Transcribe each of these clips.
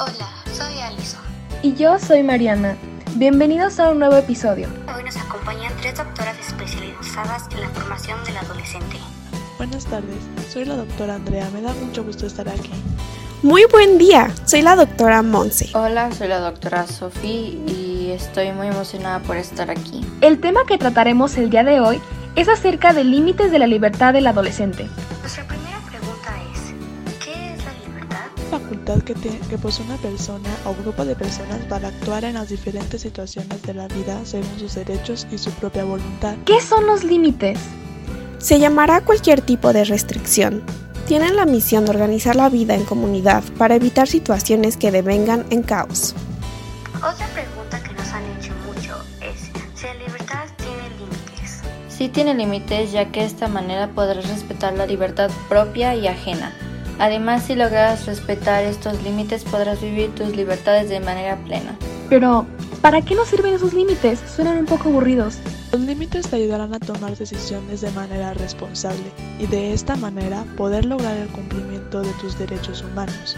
Hola, soy Alison. Y yo soy Mariana. Bienvenidos a un nuevo episodio. Hoy nos acompañan tres doctoras especializadas en la formación del adolescente. Buenas tardes, soy la doctora Andrea, me da mucho gusto estar aquí. Muy buen día, soy la doctora Monse. Hola, soy la doctora Sofía y estoy muy emocionada por estar aquí. El tema que trataremos el día de hoy es acerca de límites de la libertad del adolescente. Facultad que, te, que posee una persona o grupo de personas para actuar en las diferentes situaciones de la vida según sus derechos y su propia voluntad. ¿Qué son los límites? Se llamará cualquier tipo de restricción. Tienen la misión de organizar la vida en comunidad para evitar situaciones que devengan en caos. Otra pregunta que nos han hecho mucho es si la libertad tiene límites. Sí tiene límites ya que de esta manera podrás respetar la libertad propia y ajena. Además, si logras respetar estos límites podrás vivir tus libertades de manera plena. Pero, ¿para qué nos sirven esos límites? Suenan un poco aburridos. Los límites te ayudarán a tomar decisiones de manera responsable y de esta manera poder lograr el cumplimiento de tus derechos humanos.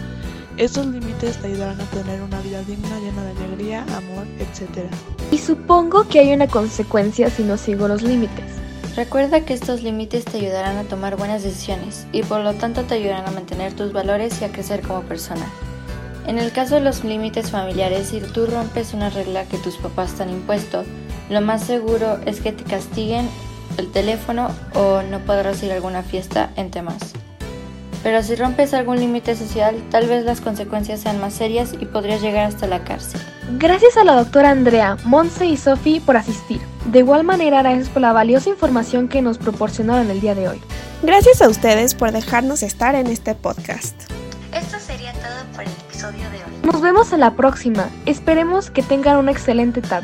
Estos límites te ayudarán a tener una vida digna, llena de alegría, amor, etc. Y supongo que hay una consecuencia si no sigo los límites. Recuerda que estos límites te ayudarán a tomar buenas decisiones y por lo tanto te ayudarán a mantener tus valores y a crecer como persona. En el caso de los límites familiares, si tú rompes una regla que tus papás te han impuesto, lo más seguro es que te castiguen el teléfono o no podrás ir a alguna fiesta, entre más. Pero si rompes algún límite social, tal vez las consecuencias sean más serias y podrías llegar hasta la cárcel. Gracias a la doctora Andrea, Monse y Sophie por asistir. De igual manera, gracias por la valiosa información que nos proporcionaron el día de hoy. Gracias a ustedes por dejarnos estar en este podcast. Esto sería todo por el episodio de hoy. Nos vemos en la próxima. Esperemos que tengan una excelente tarde.